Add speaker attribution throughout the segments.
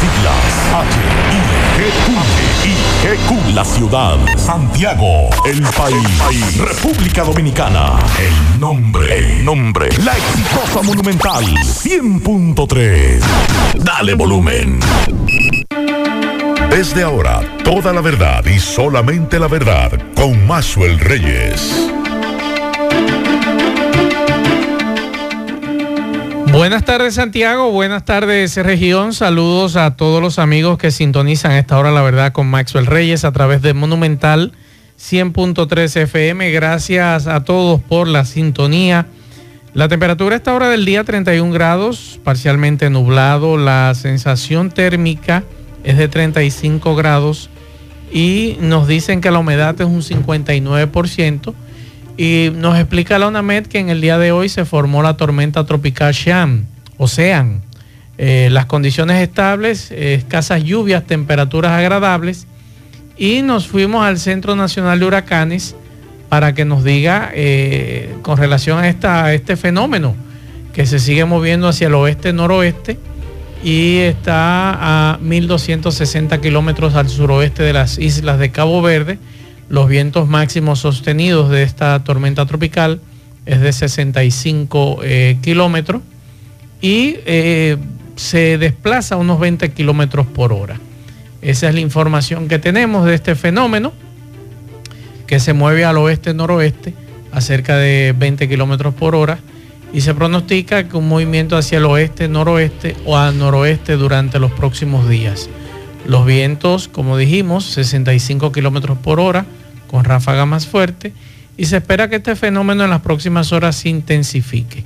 Speaker 1: siglas H-I-G-Q. La ciudad. Santiago. El país. República Dominicana. El nombre. El nombre. La exitosa Monumental. 100.3. Dale volumen. Desde ahora, toda la verdad y solamente la verdad con Maxwell Reyes.
Speaker 2: Buenas tardes Santiago, buenas tardes región, saludos a todos los amigos que sintonizan esta hora la verdad con Maxwell Reyes a través de Monumental 100.3 FM. Gracias a todos por la sintonía. La temperatura a esta hora del día 31 grados, parcialmente nublado, la sensación térmica es de 35 grados y nos dicen que la humedad es un 59%. Y nos explica la UNAMED que en el día de hoy se formó la tormenta tropical Sham, Ocean. Eh, las condiciones estables, escasas lluvias, temperaturas agradables. Y nos fuimos al Centro Nacional de Huracanes para que nos diga eh, con relación a, esta, a este fenómeno que se sigue moviendo hacia el oeste-noroeste y está a 1.260 kilómetros al suroeste de las islas de Cabo Verde los vientos máximos sostenidos de esta tormenta tropical es de 65 eh, kilómetros y eh, se desplaza a unos 20 kilómetros por hora. Esa es la información que tenemos de este fenómeno que se mueve al oeste-noroeste a cerca de 20 kilómetros por hora y se pronostica que un movimiento hacia el oeste-noroeste o al noroeste durante los próximos días. Los vientos, como dijimos, 65 kilómetros por hora con ráfaga más fuerte y se espera que este fenómeno en las próximas horas se intensifique.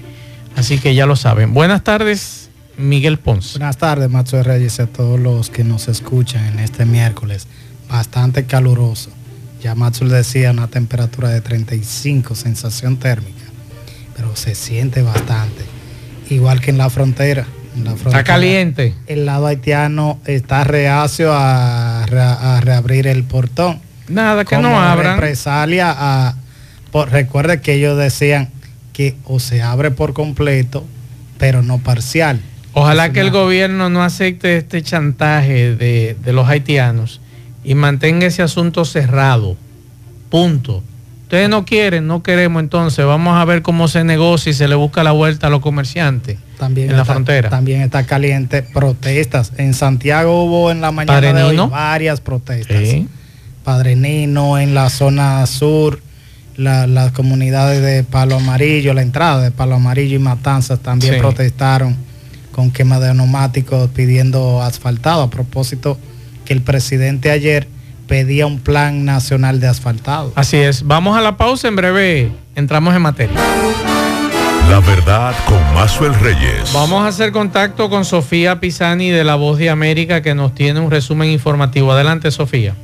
Speaker 2: Así que ya lo saben. Buenas tardes, Miguel Ponce.
Speaker 3: Buenas tardes, Macho Reyes, a todos los que nos escuchan en este miércoles. Bastante caluroso. Ya Macho decía una temperatura de 35, sensación térmica, pero se siente bastante. Igual que en la frontera.
Speaker 2: está caliente.
Speaker 3: El lado haitiano está reacio a, a reabrir el portón
Speaker 2: Nada, que no abran.
Speaker 3: Represalia a, recuerde que ellos decían que o se abre por completo, pero no parcial.
Speaker 2: Ojalá que el gobierno no acepte este chantaje de, de, los haitianos y mantenga ese asunto cerrado. Punto. Ustedes no quieren, no queremos entonces. Vamos a ver cómo se negocia y se le busca la vuelta a los comerciantes
Speaker 3: también
Speaker 2: en la frontera.
Speaker 3: También está caliente. Protestas. En Santiago hubo en la mañana de hoy varias protestas. Padre Nino, en la zona sur, las comunidades de Palo Amarillo, la entrada de Palo Amarillo y Matanzas también protestaron con quema de neumáticos pidiendo asfaltado. A propósito que el presidente ayer pedía un plan nacional de asfaltado.
Speaker 2: Así es. Vamos a la pausa en breve. Entramos en materia.
Speaker 1: La verdad con Mazuel Reyes.
Speaker 2: Vamos a hacer contacto con Sofía Pisani de La Voz de América que nos tiene un resumen informativo. Adelante, Sofía.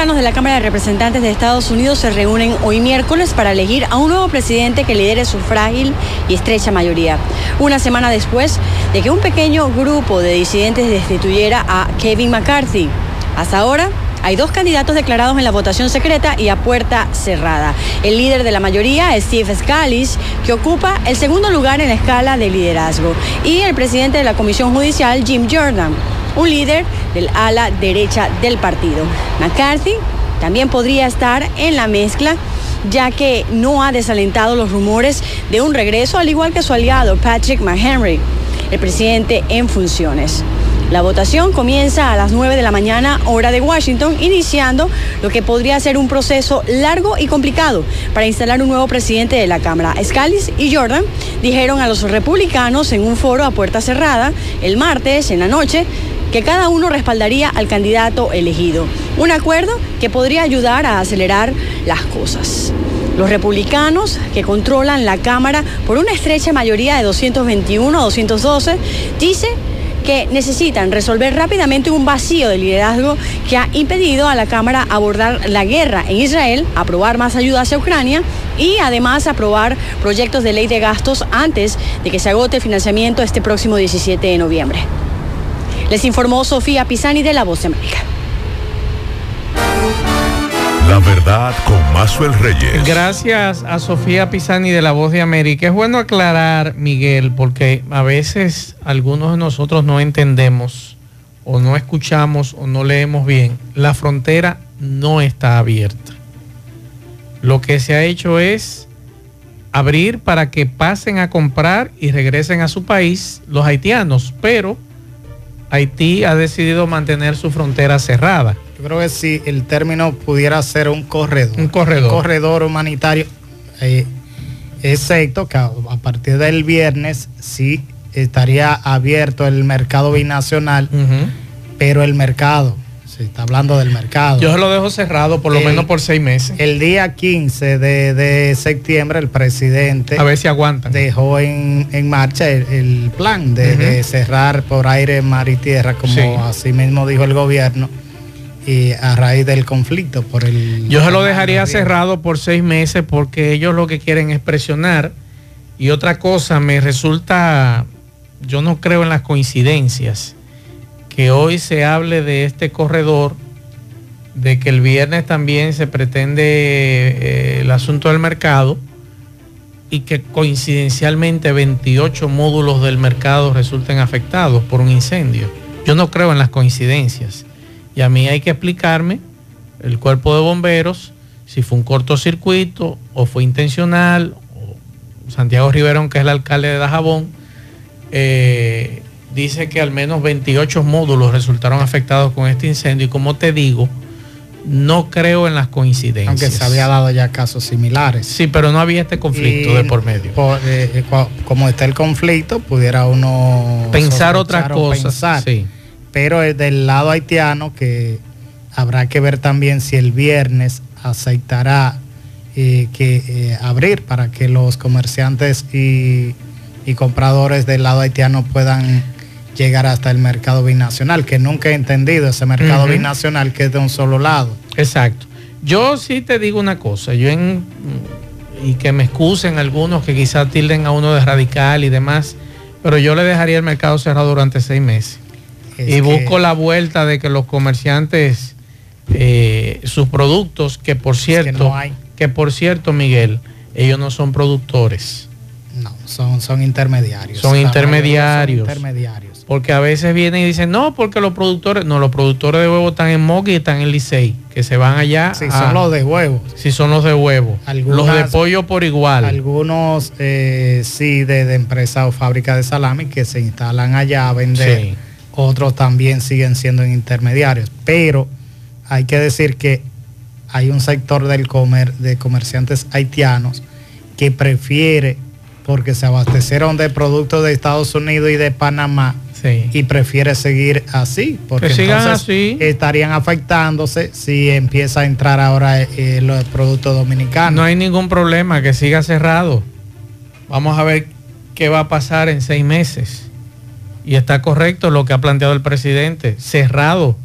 Speaker 4: Republicanos de la Cámara de Representantes de Estados Unidos se reúnen hoy miércoles para elegir a un nuevo presidente que lidere su frágil y estrecha mayoría. Una semana después de que un pequeño grupo de disidentes destituyera a Kevin McCarthy. Hasta ahora, hay dos candidatos declarados en la votación secreta y a puerta cerrada. El líder de la mayoría es Steve Scalise, que ocupa el segundo lugar en la escala de liderazgo, y el presidente de la Comisión Judicial, Jim Jordan un líder del ala derecha del partido. McCarthy también podría estar en la mezcla ya que no ha desalentado los rumores de un regreso, al igual que su aliado Patrick McHenry, el presidente en funciones. La votación comienza a las 9 de la mañana, hora de Washington, iniciando lo que podría ser un proceso largo y complicado para instalar un nuevo presidente de la Cámara. Scalise y Jordan dijeron a los republicanos en un foro a puerta cerrada el martes en la noche que cada uno respaldaría al candidato elegido. Un acuerdo que podría ayudar a acelerar las cosas. Los republicanos, que controlan la Cámara por una estrecha mayoría de 221 a 212, dice que necesitan resolver rápidamente un vacío de liderazgo que ha impedido a la Cámara abordar la guerra en Israel, aprobar más ayuda hacia Ucrania y además aprobar proyectos de ley de gastos antes de que se agote el financiamiento este próximo 17 de noviembre. Les informó Sofía Pisani de La Voz de América.
Speaker 1: La verdad con Mazuel Reyes.
Speaker 2: Gracias a Sofía Pisani de La Voz de América. Es bueno aclarar, Miguel, porque a veces algunos de nosotros no entendemos o no escuchamos o no leemos bien. La frontera no está abierta. Lo que se ha hecho es abrir para que pasen a comprar y regresen a su país los haitianos, pero Haití ha decidido mantener su frontera cerrada.
Speaker 3: Yo creo que si el término pudiera ser un corredor.
Speaker 2: Un corredor.
Speaker 3: corredor humanitario. Eh, excepto que a, partir del viernes sí estaría abierto el mercado binacional, pero el mercado está hablando del mercado.
Speaker 2: Yo lo dejo cerrado por lo menos por seis meses.
Speaker 3: El día 15 de, septiembre el presidente...
Speaker 2: A ver si aguantan.
Speaker 3: Dejó en, marcha el, plan de, cerrar por aire, mar y tierra, como así mismo dijo el gobierno, y a raíz del conflicto por el...
Speaker 2: Yo se lo dejaría cerrado por seis meses porque ellos lo que quieren es presionar. Y otra cosa, me resulta, yo no creo en las coincidencias que hoy se hable de este corredor, de que el viernes también se pretende eh, el asunto del mercado y que coincidencialmente 28 módulos del mercado resulten afectados por un incendio. Yo no creo en las coincidencias y a mí hay que explicarme el cuerpo de bomberos si fue un cortocircuito o fue intencional. O Santiago Riverón, que es el alcalde de Dajabón, eh, dice que al menos 28 módulos resultaron afectados con este incendio y como te digo, no creo en las coincidencias.
Speaker 3: Aunque se había dado ya casos similares.
Speaker 2: Sí, pero no había este conflicto de por medio.
Speaker 3: Eh, eh, como está el conflicto, pudiera uno
Speaker 2: pensar otra cosa. Sí.
Speaker 3: Pero es del lado haitiano que habrá que ver también si el viernes aceptará eh, que abrir para que los comerciantes y, y compradores del lado haitiano puedan llegar hasta el mercado binacional, que nunca he entendido ese mercado binacional que es de un solo lado.
Speaker 2: Exacto. Yo sí te digo una cosa, yo en, y que me excusen algunos que quizás tilden a uno de radical y demás, pero yo le dejaría el mercado cerrado durante seis meses. y busco la vuelta de que los comerciantes, eh, sus productos, que por cierto, que por cierto, Miguel, ellos no son productores.
Speaker 3: No, son, son intermediarios.
Speaker 2: Son intermediarios. Son intermediarios. Porque a veces vienen y dicen, no, porque los productores, no, los productores de huevo están en Mogi y están en Licey, que se van allá.
Speaker 3: Sí, son los de huevo.
Speaker 2: Sí, son los de huevo. los de pollo por igual.
Speaker 3: Algunos eh, sí de, empresas o fábricas de salami que se instalan allá a vender. Otros también siguen siendo intermediarios. Pero hay que decir que hay un sector del comer, de comerciantes haitianos que prefiere, porque se abastecieron de productos de Estados Unidos y de Panamá, y prefiere seguir así, porque entonces estarían afectándose si empieza a entrar ahora eh, los productos dominicanos.
Speaker 2: No hay ningún problema, que siga cerrado. Vamos a ver qué va a pasar en seis meses. Y está correcto lo que ha planteado el presidente, cerrado.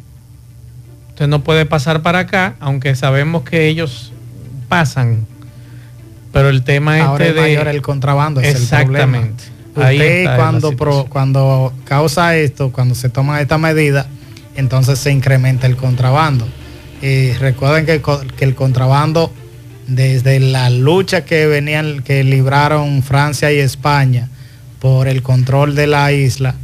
Speaker 2: Usted no puede pasar para acá, aunque sabemos que ellos pasan. Pero el tema
Speaker 3: ahora
Speaker 2: este
Speaker 3: es mayor el contrabando, es exactamente. El Usted cuando, cuando causa esto, cuando se toma esta medida, entonces se incrementa el contrabando. Y recuerden que, que, el contrabando, desde la lucha que venían, que libraron Francia y España por el control de la isla,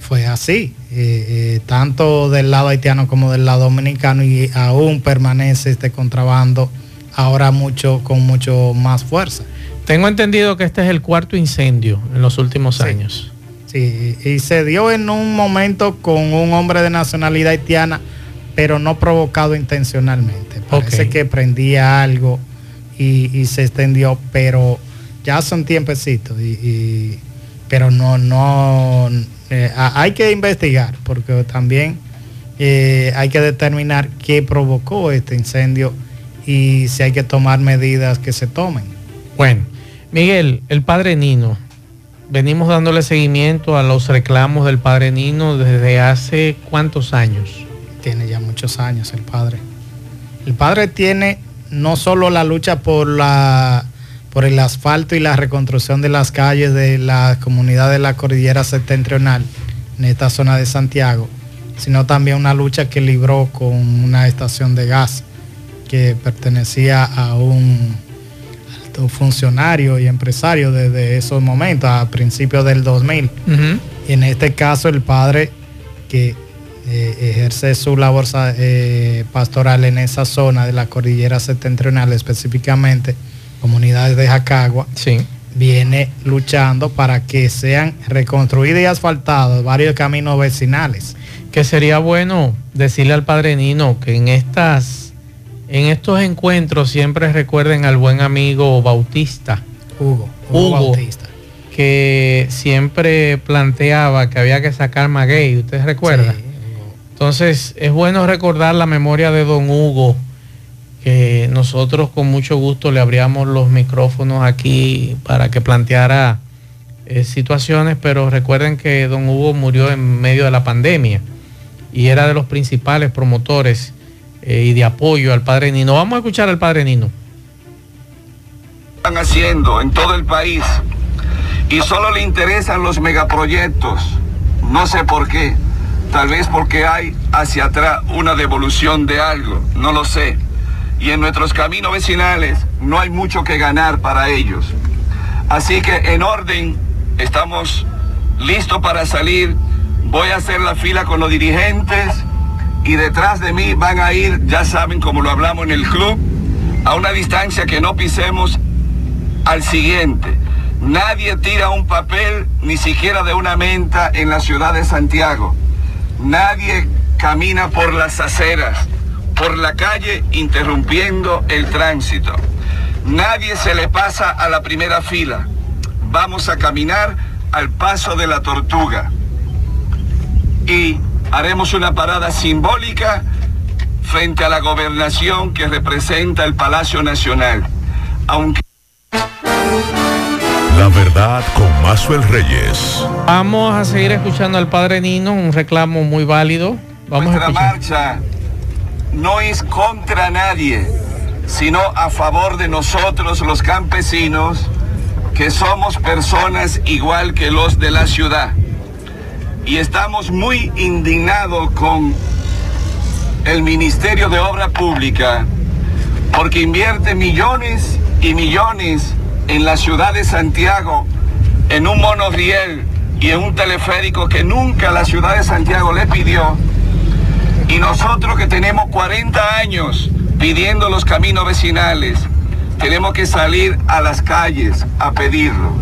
Speaker 3: fue así, eh, eh, tanto del lado haitiano como del lado dominicano, y aún permanece este contrabando ahora mucho con mucho más fuerza.
Speaker 2: Tengo entendido que este es el cuarto incendio en los últimos años.
Speaker 3: Sí, y se dio en un momento con un hombre de nacionalidad haitiana, pero no provocado intencionalmente. Parece que prendía algo y, se extendió, pero ya son tiempecitos. Y, pero no, no, eh, hay que investigar, porque también eh, hay que determinar qué provocó este incendio y si hay que tomar medidas que se tomen.
Speaker 2: Bueno. Miguel, el padre Nino, venimos dándole seguimiento a los reclamos del padre Nino desde hace cuántos años.
Speaker 3: Tiene ya muchos años el padre. El padre tiene no solo la lucha por la por el asfalto y la reconstrucción de las calles de la comunidad de la cordillera septentrional en esta zona de Santiago, sino también una lucha que libró con una estación de gas que pertenecía a un alto funcionario y empresario desde esos momentos, a principios del 2000. Y en este caso el padre que eh, ejerce su labor eh, pastoral en esa zona de la cordillera septentrional, específicamente comunidades de Jacagua,
Speaker 2: sí.
Speaker 3: viene luchando para que sean reconstruidos y asfaltados varios caminos vecinales.
Speaker 2: Que sería bueno decirle al padre Nino que en estas en estos encuentros siempre recuerden al buen amigo Bautista.
Speaker 3: Hugo, Hugo, Bautista.
Speaker 2: Que siempre planteaba que había que sacar maguey, ¿usted recuerda? Entonces es bueno recordar la memoria de don Hugo, que nosotros con mucho gusto le abríamos los micrófonos aquí para que planteara eh, situaciones, pero recuerden que don Hugo murió en medio de la pandemia y era de los principales promotores eh, y de apoyo al padre Nino. Vamos a escuchar al padre Nino.
Speaker 5: Están haciendo en todo el país y solo le interesan los megaproyectos. No sé por qué. Tal vez porque hay hacia atrás una devolución de algo. No lo sé. Y en nuestros caminos vecinales no hay mucho que ganar para ellos. Así que en orden, estamos listos para salir. Voy a hacer la fila con los dirigentes y detrás de mí van a ir, ya saben como lo hablamos en el club, a una distancia que no pisemos al siguiente. Nadie tira un papel, ni siquiera de una menta, en la ciudad de Santiago. Nadie camina por las aceras, por la calle, interrumpiendo el tránsito. Nadie se le pasa a la primera fila. Vamos a caminar al paso de la tortuga. Y haremos una parada simbólica frente a la gobernación que representa el Palacio Nacional. Aunque...
Speaker 1: La verdad con Mazuel Reyes.
Speaker 2: Vamos a seguir escuchando al padre Nino, un reclamo muy válido. Vamos
Speaker 5: Nuestra marcha no es contra nadie, sino a favor de nosotros los campesinos, que somos personas igual que los de la ciudad y estamos muy indignados con el Ministerio de Obra Pública porque invierte millones y millones en la ciudad de Santiago en un monorriel y en un teleférico que nunca la ciudad de Santiago le pidió. Y nosotros que tenemos 40 años pidiendo los caminos vecinales, tenemos que salir a las calles a pedirlo.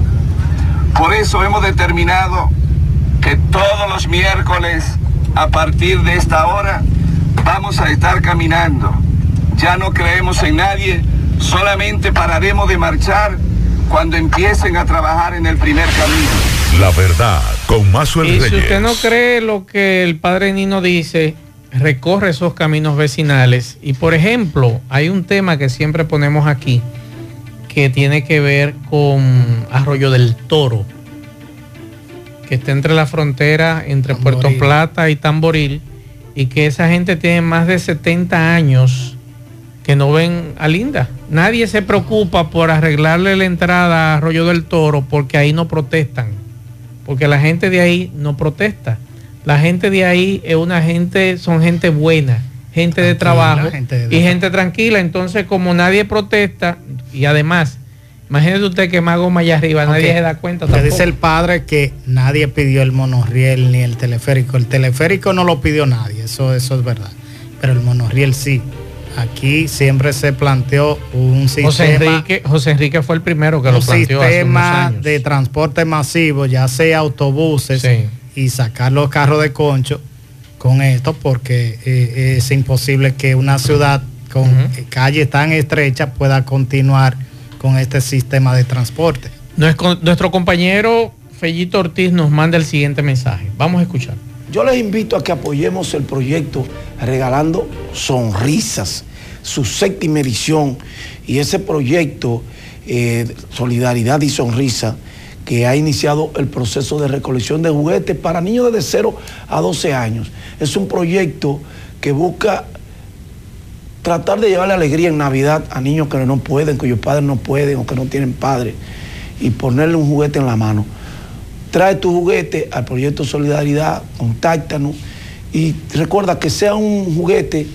Speaker 5: Por eso hemos determinado que todos los miércoles a partir de esta hora vamos a estar caminando. Ya no creemos en nadie, solamente pararemos de marchar cuando empiecen a trabajar en el primer camino.
Speaker 1: La verdad, con Mazo el
Speaker 2: Y si usted no cree lo que el padre Nino dice, recorre esos caminos vecinales. Y por ejemplo, hay un tema que siempre ponemos aquí que tiene que ver con Arroyo del Toro que está entre la frontera entre Puerto Plata y Tamboril y que esa gente tiene más de 70 años que no ven a Linda. Nadie se preocupa por arreglarle la entrada a Arroyo del Toro porque ahí no protestan. Porque la gente de ahí no protesta. La gente de ahí es una gente, son gente buena, gente de trabajo y gente tranquila. Entonces, como nadie protesta y además Imagínese usted que más goma allá arriba, nadie se da cuenta.
Speaker 3: Me dice el padre que nadie pidió el monorriel ni el teleférico. El teleférico no lo pidió nadie, eso, eso es verdad. Pero el monorriel sí. Aquí siempre se planteó un sistema.
Speaker 2: José Enrique, José Enrique fue el primero que lo planteó.
Speaker 3: Un sistema de transporte masivo, ya sea autobuses y sacar los carros de concho con esto, porque eh, es imposible que una ciudad con calles tan estrechas pueda continuar con este sistema de transporte.
Speaker 2: Nuestro compañero Fellito Ortiz nos manda el siguiente mensaje. Vamos a escuchar.
Speaker 6: Yo les invito a que apoyemos el proyecto Regalando Sonrisas, su séptima edición, y ese proyecto eh, Solidaridad y Sonrisa, que ha iniciado el proceso de recolección de juguetes para niños de 0 a 12 años. Es un proyecto que busca tratar de llevarle alegría en Navidad a niños que no pueden, cuyos padres no pueden o que no tienen padre, y ponerle un juguete en la mano. Trae tu juguete al proyecto Solidaridad, contáctanos y recuerda que sea un juguete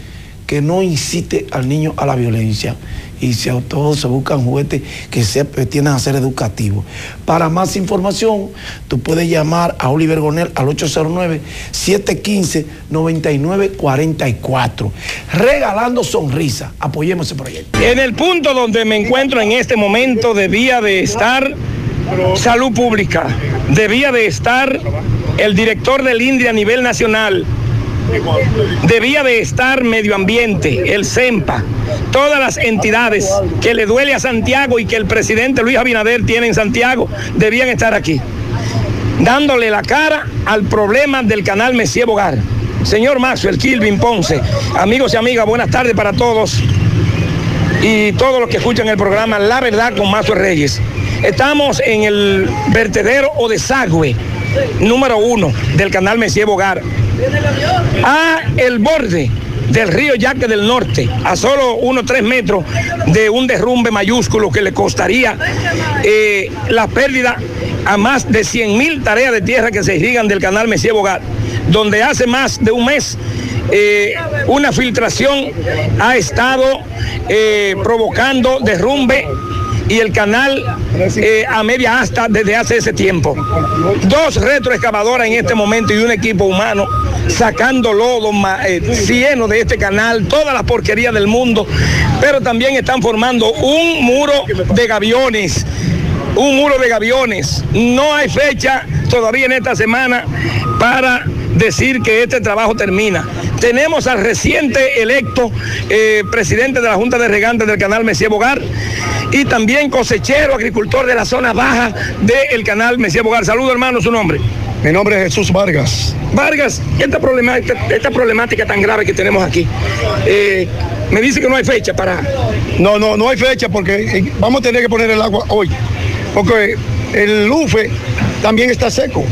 Speaker 6: que no incite al niño a la violencia y se, todos se buscan juguetes que se, tienden a ser educativos. Para más información, tú puedes llamar a Oliver Gonel al 809-715-9944. Regalando sonrisa. Apoyemos ese proyecto.
Speaker 7: En el punto donde me encuentro en este momento debía de estar Salud Pública, debía de estar el director del INDRI a nivel nacional, debía de estar medio ambiente, el CEMPA, todas las entidades que le duele a Santiago y que el presidente Luis Abinader tiene en Santiago, debían estar aquí, dándole la cara al problema del canal Messier Bogar. Señor Maxwell, Kilvin Ponce, amigos y amigas, buenas tardes para todos y todos los que escuchan el programa La Verdad con Maxwell Reyes. Estamos en el vertedero o desagüe número uno del canal Messier Bogar a el borde del río Yaque del Norte, a solo unos tres metros de un derrumbe mayúsculo que le costaría eh, la pérdida a más de 100 mil tareas de tierra que se irrigan del canal Messier Bogar, donde hace más de un mes eh, una filtración ha estado eh, provocando derrumbe y el canal eh, a media asta desde hace ese tiempo. Dos retroexcavadoras en este momento y un equipo humano sacando lodo, eh, cieno de este canal, toda la porquería del mundo, pero también están formando un muro de gaviones un muro de gaviones. No hay fecha todavía en esta semana para decir que este trabajo termina. Tenemos al reciente electo eh, presidente de la Junta de Regantes del canal Messier Bogar y también cosechero, agricultor de la zona baja del canal Messier Bogar. Saludo hermano, su nombre.
Speaker 8: Mi nombre es Jesús Vargas.
Speaker 7: Vargas, esta problemática, esta problemática tan grave que tenemos aquí, eh, me dice que no hay fecha para...
Speaker 8: No, no, no hay fecha porque eh, vamos a tener que poner el agua hoy. Porque el lufe también está seco.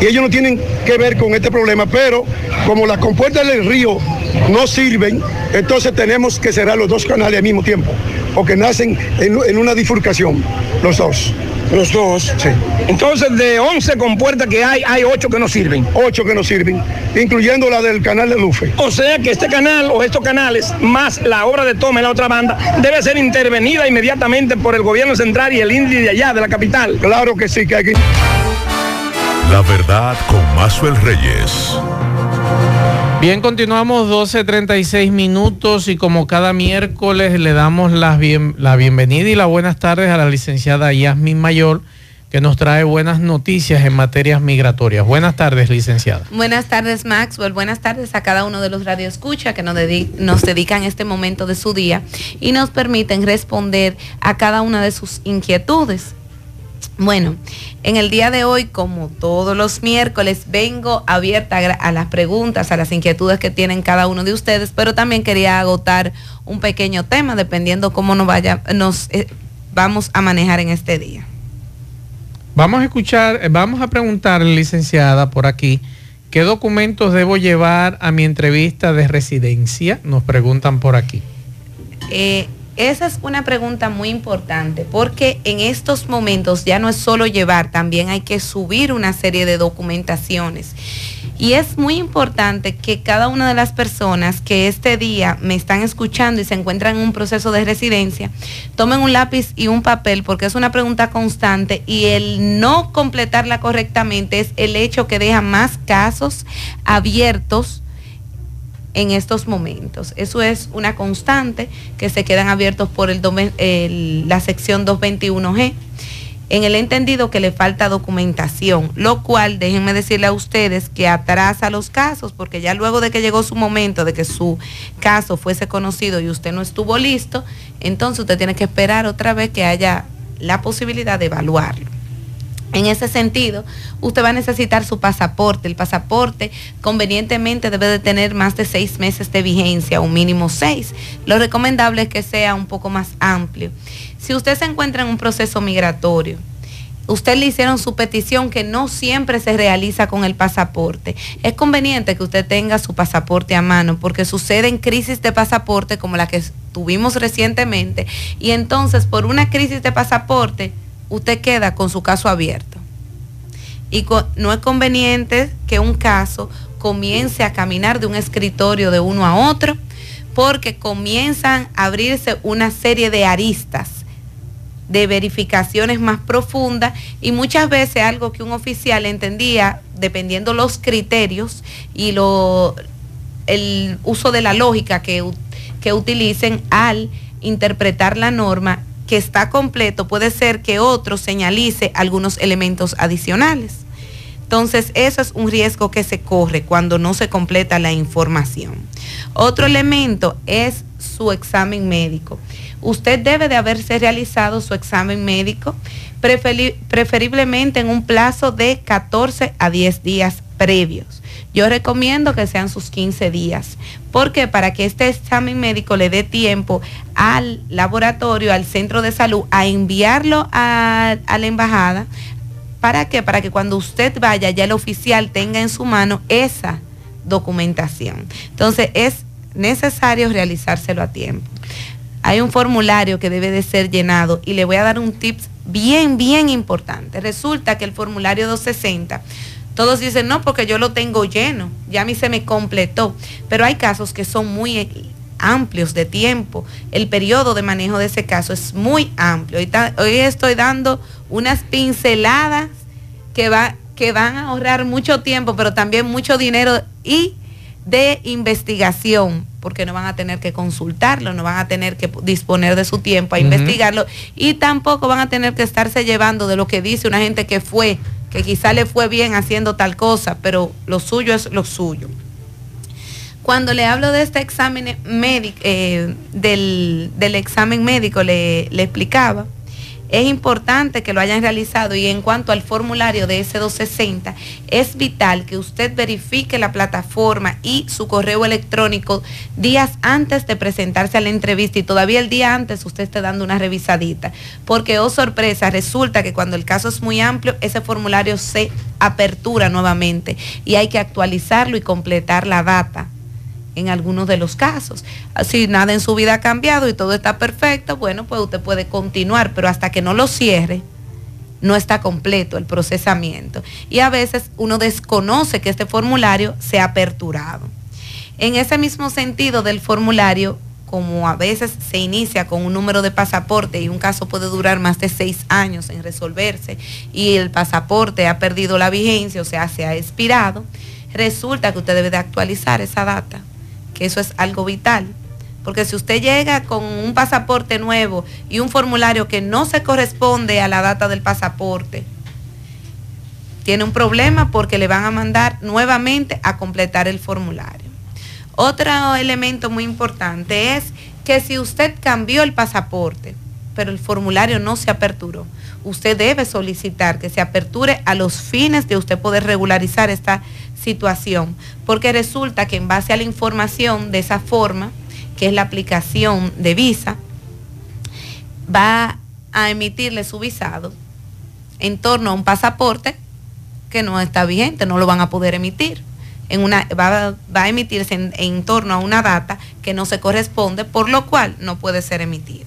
Speaker 8: Y ellos no tienen que ver con este problema, pero como las compuertas del río no sirven, entonces tenemos que cerrar los dos canales al mismo tiempo, porque nacen en, una bifurcación, los dos.
Speaker 7: Los dos. Sí. Entonces, de 11 compuertas que hay, hay 8 que no sirven.
Speaker 8: 8 que no sirven, incluyendo la del canal de Lufe.
Speaker 7: O sea que este canal o estos canales, más la obra de toma en la otra banda, debe ser intervenida inmediatamente por el gobierno central y el INDI de allá, de la capital.
Speaker 8: Claro que sí, que hay que...
Speaker 1: La verdad con Mazuel Reyes.
Speaker 2: Bien, continuamos 12.36 minutos y como cada miércoles le damos la, la bienvenida y las buenas tardes a la licenciada Yasmin Mayor que nos trae buenas noticias en materias migratorias. Buenas tardes, licenciada.
Speaker 9: Buenas tardes, Maxwell. Buenas tardes a cada uno de los radioescuchas que nos, nos dedican este momento de su día y nos permiten responder a cada una de sus inquietudes. Bueno, en el día de hoy, como todos los miércoles, vengo abierta a las preguntas, a las inquietudes que tienen cada uno de ustedes, pero también quería agotar un pequeño tema, dependiendo cómo nos vaya, nos eh, vamos a manejar en este día.
Speaker 2: Vamos a escuchar, eh, vamos a preguntar, licenciada, por aquí, ¿qué documentos debo llevar a mi entrevista de residencia? Nos preguntan por aquí.
Speaker 9: Eh, esa es una pregunta muy importante porque en estos momentos ya no es solo llevar, también hay que subir una serie de documentaciones. Y es muy importante que cada una de las personas que este día me están escuchando y se encuentran en un proceso de residencia, tomen un lápiz y un papel porque es una pregunta constante y el no completarla correctamente es el hecho que deja más casos abiertos en estos momentos. Eso es una constante que se quedan abiertos por el, la sección 221G en el entendido que le falta documentación, lo cual déjenme decirle a ustedes que atrasa los casos, porque ya luego de que llegó su momento de que su caso fuese conocido y usted no estuvo listo, entonces usted tiene que esperar otra vez que haya la posibilidad de evaluarlo. En ese sentido, usted va a necesitar su pasaporte. El pasaporte convenientemente debe de tener más de seis meses de vigencia, un mínimo seis. Lo recomendable es que sea un poco más amplio. Si usted se encuentra en un proceso migratorio, usted le hicieron su petición que no siempre se realiza con el pasaporte. Es conveniente que usted tenga su pasaporte a mano porque suceden crisis de pasaporte como la que tuvimos recientemente y entonces por una crisis de pasaporte usted queda con su caso abierto. Y no es conveniente que un caso comience a caminar de un escritorio de uno a otro, porque comienzan a abrirse una serie de aristas de verificaciones más profundas y muchas veces algo que un oficial entendía, dependiendo los criterios y lo, el uso de la lógica que, que utilicen al interpretar la norma, que está completo, puede ser que otro señalice algunos elementos adicionales. Entonces, eso es un riesgo que se corre cuando no se completa la información. Otro elemento es su examen médico. Usted debe de haberse realizado su examen médico, preferiblemente en un plazo de 14 a 10 días previos. Yo recomiendo que sean sus 15 días. porque Para que este examen médico le dé tiempo al laboratorio, al centro de salud, a enviarlo a, a la embajada ¿Para qué? Para que cuando usted vaya ya el oficial tenga en su mano esa documentación. Entonces es necesario realizárselo a tiempo. Hay un formulario que debe de ser llenado y le voy a dar un tip bien, bien importante. Resulta que el formulario 260, todos dicen, no, porque yo lo tengo lleno, ya a mí se me completó, pero hay casos que son muy amplios de tiempo. El periodo de manejo de ese caso es muy amplio. Hoy, estoy dando unas pinceladas que, va, que van a ahorrar mucho tiempo, pero también mucho dinero y de investigación, porque no van a tener que consultarlo, no van a tener que disponer de su tiempo a investigarlo y tampoco van a tener que estarse llevando de lo que dice una gente que fue, que quizá le fue bien haciendo tal cosa, pero lo suyo es lo suyo. Cuando le hablo de este examen médico, eh, del, examen médico, le, le explicaba, es importante que lo hayan realizado y en cuanto al formulario de S260, es vital que usted verifique la plataforma y su correo electrónico días antes de presentarse a la entrevista y todavía el día antes usted esté dando una revisadita. Porque, oh sorpresa, resulta que cuando el caso es muy amplio, ese formulario se apertura nuevamente y hay que actualizarlo y completar la data en algunos de los casos. Si nada en su vida ha cambiado y todo está perfecto, bueno, pues usted puede continuar, pero hasta que no lo cierre, no está completo el procesamiento. Y a veces uno desconoce que este formulario se ha aperturado. En ese mismo sentido del formulario, como a veces se inicia con un número de pasaporte y un caso puede durar más de seis años en resolverse y el pasaporte ha perdido la vigencia, o sea, se ha expirado, resulta que usted debe de actualizar esa data que eso es algo vital. Porque si usted llega con un pasaporte nuevo y un formulario que no se corresponde a la data del pasaporte, tiene un problema porque le van a mandar nuevamente a completar el formulario. Otro elemento muy importante es que si usted cambió el pasaporte, pero el formulario no se aperturó, usted debe solicitar que se aperture a los fines de usted poder regularizar esta situación, porque resulta que en base a la información de esa forma, que es la aplicación de visa, va a emitirle su visado en torno a un pasaporte que no está vigente, no lo van a poder emitir. En una, va, a emitirse en, en torno a una data que no se corresponde, por lo cual no puede ser emitido.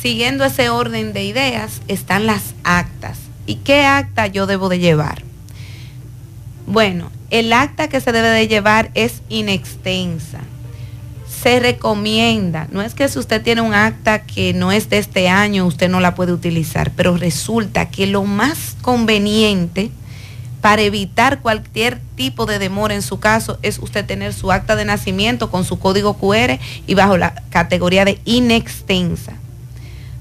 Speaker 9: Siguiendo ese orden de ideas están las actas. ¿Y qué acta yo debo de llevar? Bueno, el acta que se debe de llevar es inextensa. Se recomienda, no es que si usted tiene un acta que no es de este año, usted no la puede utilizar, pero resulta que lo más conveniente para evitar cualquier tipo de demora en su caso es usted tener su acta de nacimiento con su código QR y bajo la categoría de inextensa.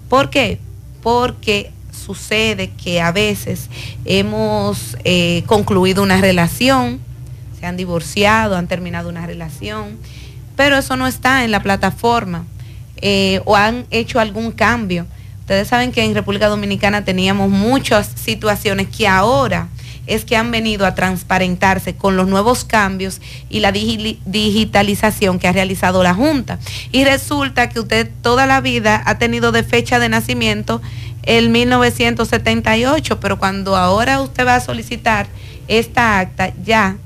Speaker 9: ¿Por qué? Porque sucede que a veces hemos eh, concluido una relación, se han divorciado, han terminado una relación, pero eso no está en la plataforma eh, o han hecho algún cambio. Ustedes saben que en República Dominicana teníamos muchas situaciones que ahora es que han venido a transparentarse con los nuevos cambios y la digitalización que ha realizado la Junta. Y resulta que usted toda la vida ha tenido de fecha de nacimiento el 1978, pero cuando ahora usted va a solicitar esta acta, ya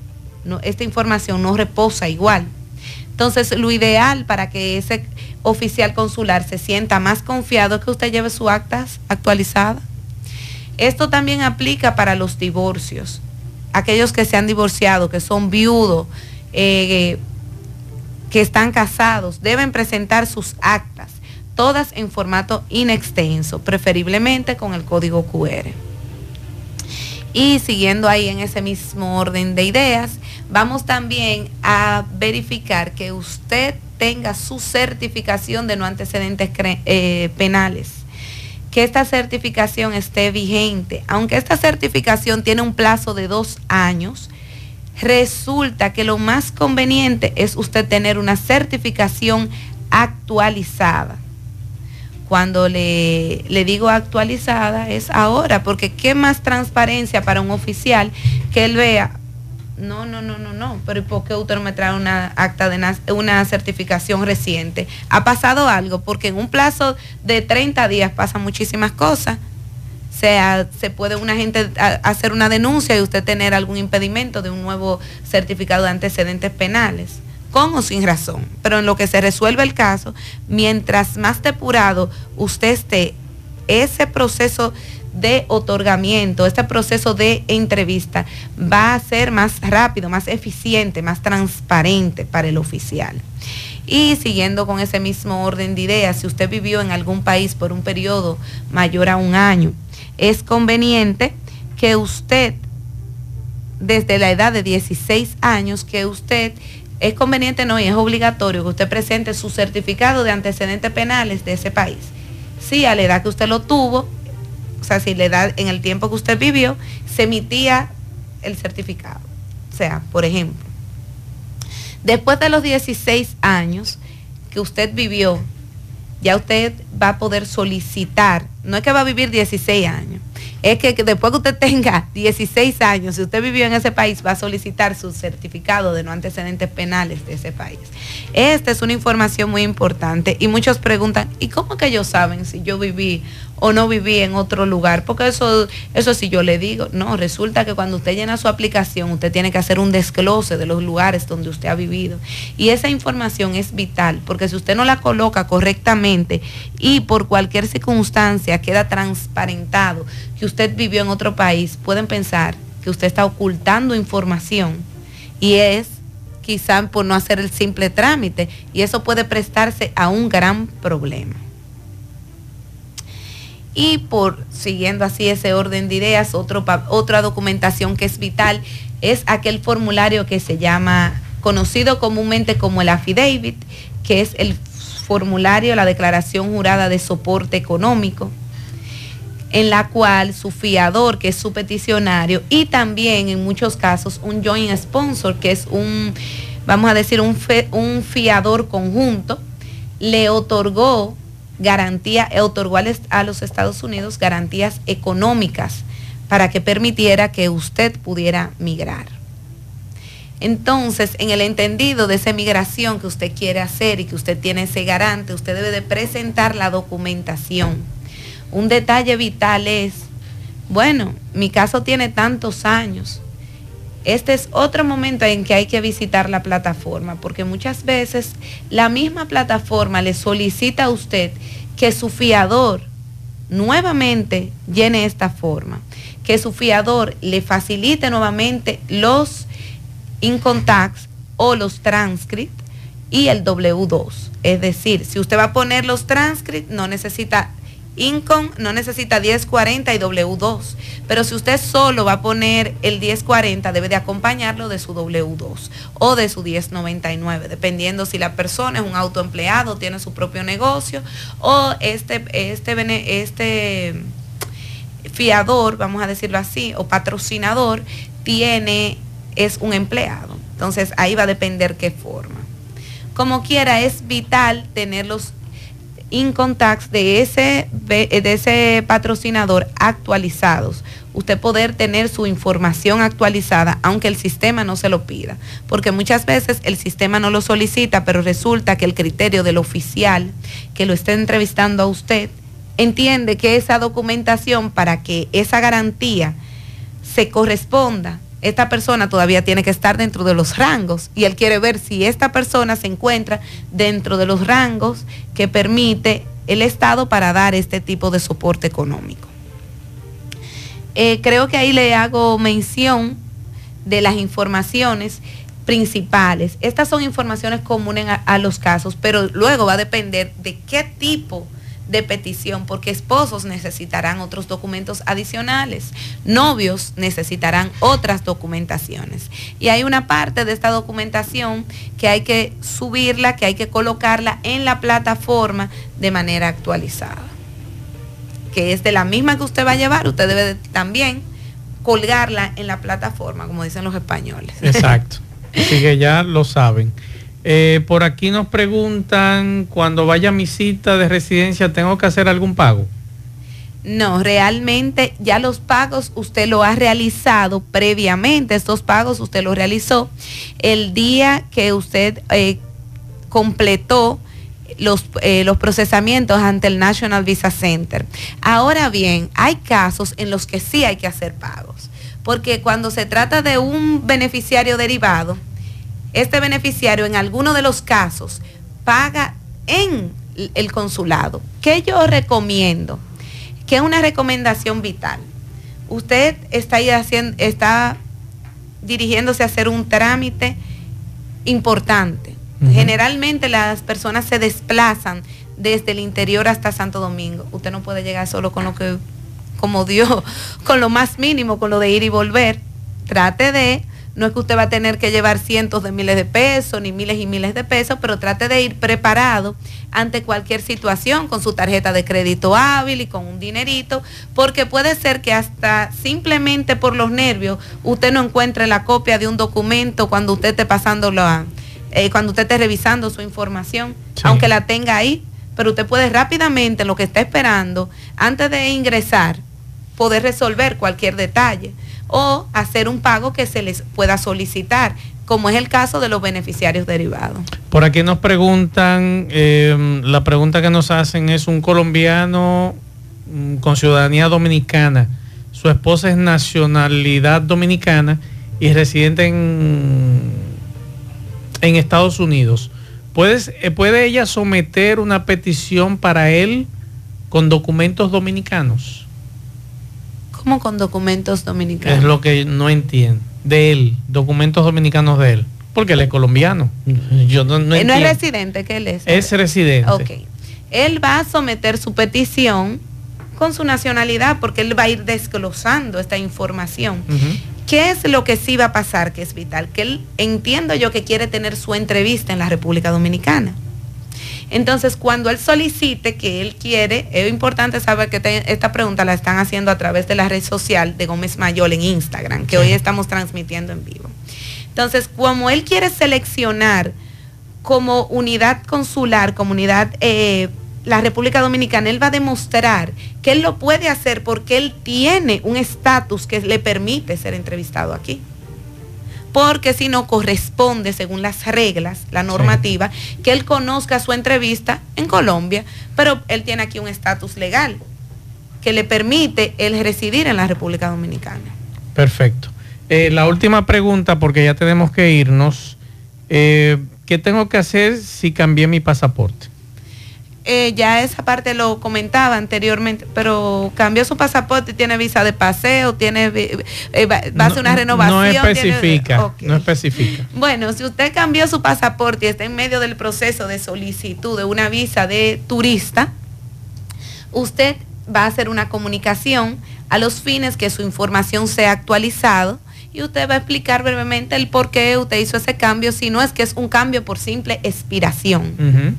Speaker 9: esta información no reposa igual. Entonces, lo ideal para que ese oficial consular se sienta más confiado es que usted lleve su actas actualizada. Esto también aplica para los divorcios. Aquellos que se han divorciado, que son viudos, eh, que están casados deben presentar sus actas, todas en formato inextenso, preferiblemente con el código QR. Y siguiendo ahí en ese mismo orden de ideas, vamos también a verificar que usted tenga su certificación de no antecedentes eh, penales que esta certificación esté vigente. Aunque esta certificación tiene un plazo de dos años, resulta que lo más conveniente es usted tener una certificación actualizada. Cuando le, le, digo actualizada es ahora, porque qué más transparencia para un oficial que él vea, no, no, no, no, no, pero ¿por qué usted no me trae una acta de una certificación reciente? Ha pasado algo, porque en un plazo de 30 días pasan muchísimas cosas. Sea, se puede una gente hacer una denuncia y usted tener algún impedimento de un nuevo certificado de antecedentes penales, con o sin razón. Pero en lo que se resuelve el caso, mientras más depurado usted esté, ese proceso de otorgamiento, este proceso de entrevista va a ser más rápido, más eficiente, más transparente para el oficial. Y siguiendo con ese mismo orden de ideas, si usted vivió en algún país por un periodo mayor a un año, es conveniente que usted, desde la edad de 16 años, que usted, es conveniente no y es obligatorio que usted presente su certificado de antecedentes penales de ese país. Si a la edad que usted lo tuvo, o sea, si la edad en el tiempo que usted vivió, se emitía el certificado. O sea, por ejemplo, después de los 16 años que usted vivió ya usted va a poder solicitar, no es que va a vivir 16 años, es que después que usted tenga 16 años, si usted vivió en ese país, va a solicitar su certificado de no antecedentes penales de ese país. Esta es una información muy importante y muchos preguntan, ¿y cómo que ellos saben si yo viví o no viví en otro lugar, porque eso, eso si yo le digo, no, resulta que cuando usted llena su aplicación, usted tiene que hacer un desglose de los lugares donde usted ha vivido. Y esa información es vital, porque si usted no la coloca correctamente y por cualquier circunstancia queda transparentado que usted vivió en otro país, pueden pensar que usted está ocultando información y es quizá por no hacer el simple trámite y eso puede prestarse a un gran problema. Y por siguiendo así ese orden de ideas, otra documentación que es vital es aquel formulario que se llama, conocido comúnmente como el affidavit, que es el formulario, la declaración jurada de soporte económico, en la cual su fiador, que es su peticionario, y también en muchos casos un joint sponsor, que es un, vamos a decir, un, un fiador conjunto, le otorgó garantía, otorgó a los Estados Unidos garantías económicas para que permitiera que usted pudiera migrar. Entonces, en el entendido de esa migración que usted quiere hacer y que usted tiene ese garante, usted debe de presentar la documentación. Un detalle vital es, bueno, mi caso tiene tantos años, este es otro momento en que hay que visitar la plataforma, porque muchas veces la misma plataforma le solicita a usted que su fiador nuevamente llene esta forma, que su fiador le facilite nuevamente los income tax o los transcripts y el W2. Es decir, si usted va a poner los transcripts, no necesita Income no necesita 1040 y W2, pero si usted solo va a poner el 1040, debe de acompañarlo de su W2 o de su 1099, dependiendo si la persona es un autoempleado, tiene su propio negocio o este, este, este fiador, vamos a decirlo así, o patrocinador, tiene, es un empleado. Entonces ahí va a depender qué forma. Como quiera, es vital tener los income tax de ese, de ese patrocinador actualizados. Usted poder tener su información actualizada, aunque el sistema no se lo pida. Porque muchas veces el sistema no lo solicita, pero resulta que el criterio del oficial que lo esté entrevistando a usted entiende que esa documentación para que esa garantía se corresponda esta persona todavía tiene que estar dentro de los rangos y él quiere ver si esta persona se encuentra dentro de los rangos que permite el Estado para dar este tipo de soporte económico. Eh, creo que ahí le hago mención de las informaciones principales. Estas son informaciones comunes a, los casos, pero luego va a depender de qué tipo de petición, porque esposos necesitarán otros documentos adicionales, novios necesitarán otras documentaciones. Y hay una parte de esta documentación que hay que subirla, que hay que colocarla en la plataforma de manera actualizada, que es de la misma que usted va a llevar, usted debe también colgarla en la plataforma, como dicen los españoles.
Speaker 2: Exacto. Así que ya lo saben. Eh, por aquí nos preguntan, cuando vaya a mi cita de residencia, ¿tengo que hacer algún pago?
Speaker 9: No, realmente ya los pagos usted lo ha realizado previamente, estos pagos usted los realizó el día que usted eh, completó los, eh, los procesamientos ante el National Visa Center. Ahora bien, hay casos en los que sí hay que hacer pagos, porque cuando se trata de un beneficiario derivado, este beneficiario en alguno de los casos paga en el consulado. ¿Qué yo recomiendo? Que es una recomendación vital. Usted está, haciendo, está dirigiéndose a hacer un trámite importante. Generalmente las personas se desplazan desde el interior hasta Santo Domingo. Usted no puede llegar solo con lo que, como Dios, con lo más mínimo, con lo de ir y volver. Trate de no es que usted va a tener que llevar cientos de miles de pesos, ni miles y miles de pesos, pero trate de ir preparado ante cualquier situación con su tarjeta de crédito hábil y con un dinerito, porque puede ser que hasta simplemente por los nervios usted no encuentre la copia de un documento cuando usted esté pasándolo a, eh, cuando usted esté revisando su información, aunque la tenga ahí, pero usted puede rápidamente, lo que está esperando, antes de ingresar, poder resolver cualquier detalle o hacer un pago que se les pueda solicitar, como es el caso de los beneficiarios derivados.
Speaker 2: Por aquí nos preguntan, em, la pregunta que nos hacen es un colombiano mm, con ciudadanía dominicana, su esposa es nacionalidad dominicana y residente en, en Estados Unidos. Eh, ¿Puede ella someter una petición para él con documentos dominicanos?
Speaker 9: Con documentos dominicanos?
Speaker 2: Es lo que no entiendo. De él, documentos dominicanos de él. Porque él es colombiano.
Speaker 9: Yo no, no, no es residente, que él es.
Speaker 2: Es residente.
Speaker 9: Ok. Él va a someter su petición con su nacionalidad porque él va a ir desglosando esta información. ¿Qué es lo que sí va a pasar que es vital? Que él entiendo yo que quiere tener su entrevista en la República Dominicana. Entonces, cuando él solicite que él quiere, es importante saber que esta pregunta la están haciendo a través de la red social de Gómez Mayol en Instagram, que hoy estamos transmitiendo en vivo. Entonces, como él quiere seleccionar como unidad consular, como unidad eh, la República Dominicana, él va a demostrar que él lo puede hacer porque él tiene un estatus que le permite ser entrevistado aquí porque si no corresponde, según las reglas, la normativa, que él conozca su entrevista en Colombia, pero él tiene aquí un estatus legal que le permite él residir en la República Dominicana.
Speaker 2: Perfecto. Eh, la última pregunta, porque ya tenemos que irnos. Eh, ¿Qué tengo que hacer si cambié mi pasaporte?
Speaker 9: Eh, ya esa parte lo comentaba anteriormente, pero cambió su pasaporte, tiene visa de paseo, tiene eh, va, a hacer una renovación.
Speaker 2: No especifica, no especifica.
Speaker 9: Bueno, si usted cambió su pasaporte y está en medio del proceso de solicitud de una visa de turista, usted va a hacer una comunicación a los fines que su información sea actualizado y usted va a explicar brevemente el por qué usted hizo ese cambio, si no es que es un cambio por simple expiración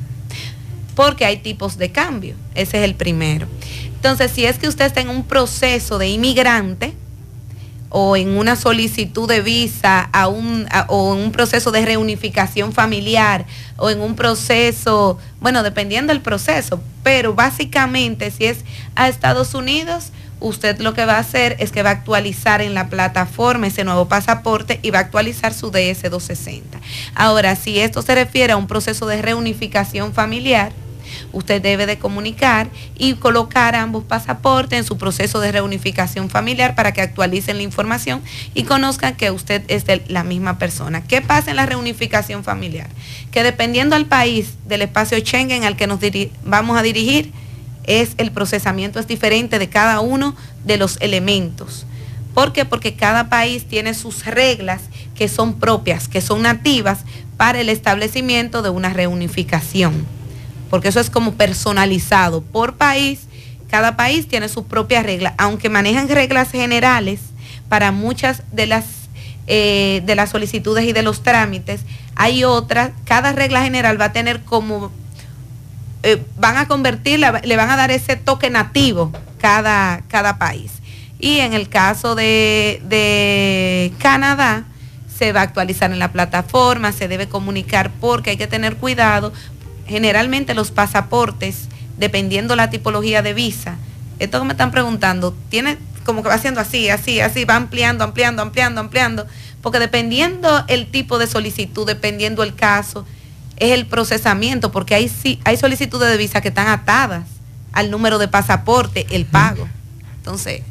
Speaker 9: porque hay tipos de cambio. Ese es el primero. Entonces, si es que usted está en un proceso de inmigrante o en una solicitud de visa a un, o en un proceso de reunificación familiar o en un proceso, bueno, dependiendo del proceso, pero básicamente si es a Estados Unidos, usted lo que va a hacer es que va a actualizar en la plataforma ese nuevo pasaporte y va a actualizar su DS-260. Ahora, si esto se refiere a un proceso de reunificación familiar, usted debe de comunicar y colocar ambos pasaportes en su proceso de reunificación familiar para que actualicen la información y conozcan que usted es de la misma persona. ¿Qué pasa en la reunificación familiar? Que dependiendo del país, del espacio Schengen al que nos vamos a dirigir, es el procesamiento es diferente de cada uno de los elementos ¿Por qué? Porque cada país tiene sus reglas que son propias, que son nativas para el establecimiento de una reunificación. Porque eso es como personalizado por país. Cada país tiene sus propias reglas, aunque manejan reglas generales para muchas de las, eh, de las solicitudes y de los trámites. Hay otras, cada regla general va a tener como, eh, van a convertirla, le van a dar ese toque nativo cada, cada país. Y en el caso de, de Canadá, se va a actualizar en la plataforma, se debe comunicar porque hay que tener cuidado. Generalmente los pasaportes, dependiendo la tipología de visa, esto que me están preguntando, tiene como que va haciendo así, así, así, va ampliando, ampliando, ampliando, ampliando, porque dependiendo el tipo de solicitud, dependiendo el caso, es el procesamiento, porque hay, hay solicitudes de visa que están atadas al número de pasaporte, el pago. Entonces,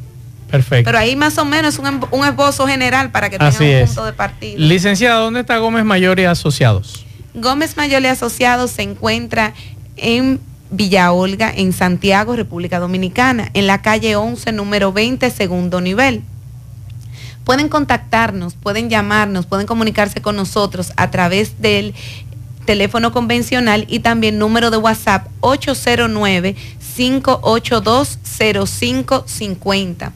Speaker 2: Perfecto.
Speaker 9: Pero ahí más o menos es un, un esbozo general para que tengan un punto de partida.
Speaker 2: Licenciada, ¿dónde está Gómez Mayor y Asociados?
Speaker 9: Gómez Mayor y Asociados se encuentra en Villa Olga, en Santiago, República Dominicana, en la calle 11, número 20, segundo nivel. Pueden contactarnos, pueden llamarnos, pueden comunicarse con nosotros a través del teléfono convencional y también número de WhatsApp 809 5820550.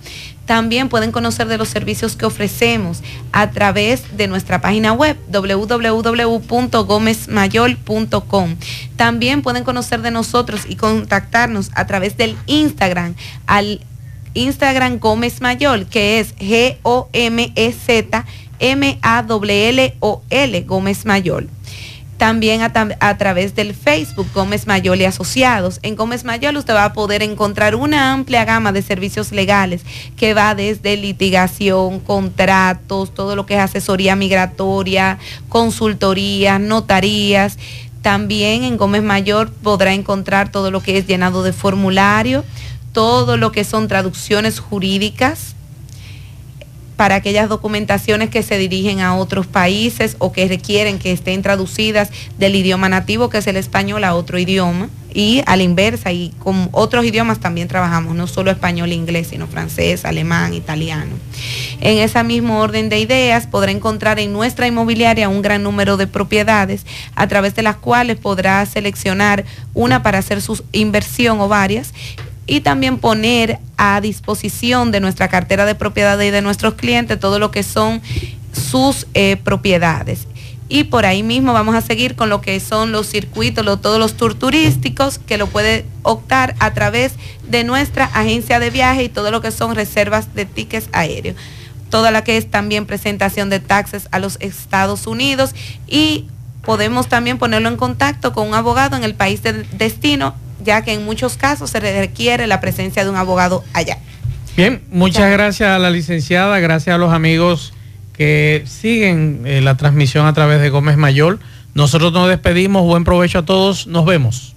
Speaker 9: También pueden conocer de los servicios que ofrecemos a través de nuestra página web www.gomezmayol.com. También pueden conocer de nosotros y contactarnos a través del Instagram al Instagram Gómez Mayol, que es G-O-M-E-Z M-A-L-L-O-L Gómez Mayol también a, través del Facebook Gómez Mayol y Asociados. En Gómez Mayol usted va a poder encontrar una amplia gama de servicios legales que va desde litigación, contratos, todo lo que es asesoría migratoria, consultoría, notarías. También en Gómez Mayor podrá encontrar todo lo que es llenado de formulario, todo lo que son traducciones jurídicas, para aquellas documentaciones que se dirigen a otros países o que requieren que estén traducidas del idioma nativo, que es el español, a otro idioma. Y a la inversa, y con otros idiomas también trabajamos, no solo español e inglés, sino francés, alemán, italiano. En ese mismo orden de ideas, podrá encontrar en nuestra inmobiliaria un gran número de propiedades a través de las cuales podrá seleccionar una para hacer su inversión o varias y también poner a disposición de nuestra cartera de propiedades y de nuestros clientes todo lo que son sus eh, propiedades. Y por ahí mismo vamos a seguir con lo que son los circuitos, todos los tours turísticos, que lo puede optar a través de nuestra agencia de viaje y todo lo que son reservas de tickets aéreos. Toda la que es también presentación de taxes a los Estados Unidos y podemos también ponerlo en contacto con un abogado en el país de destino ya que en muchos casos se requiere la presencia de un abogado allá.
Speaker 2: Bien, muchas gracias a la licenciada, gracias a los amigos que siguen eh, la transmisión a través de Gómez Mayor. Nosotros nos despedimos, buen provecho a todos, nos vemos.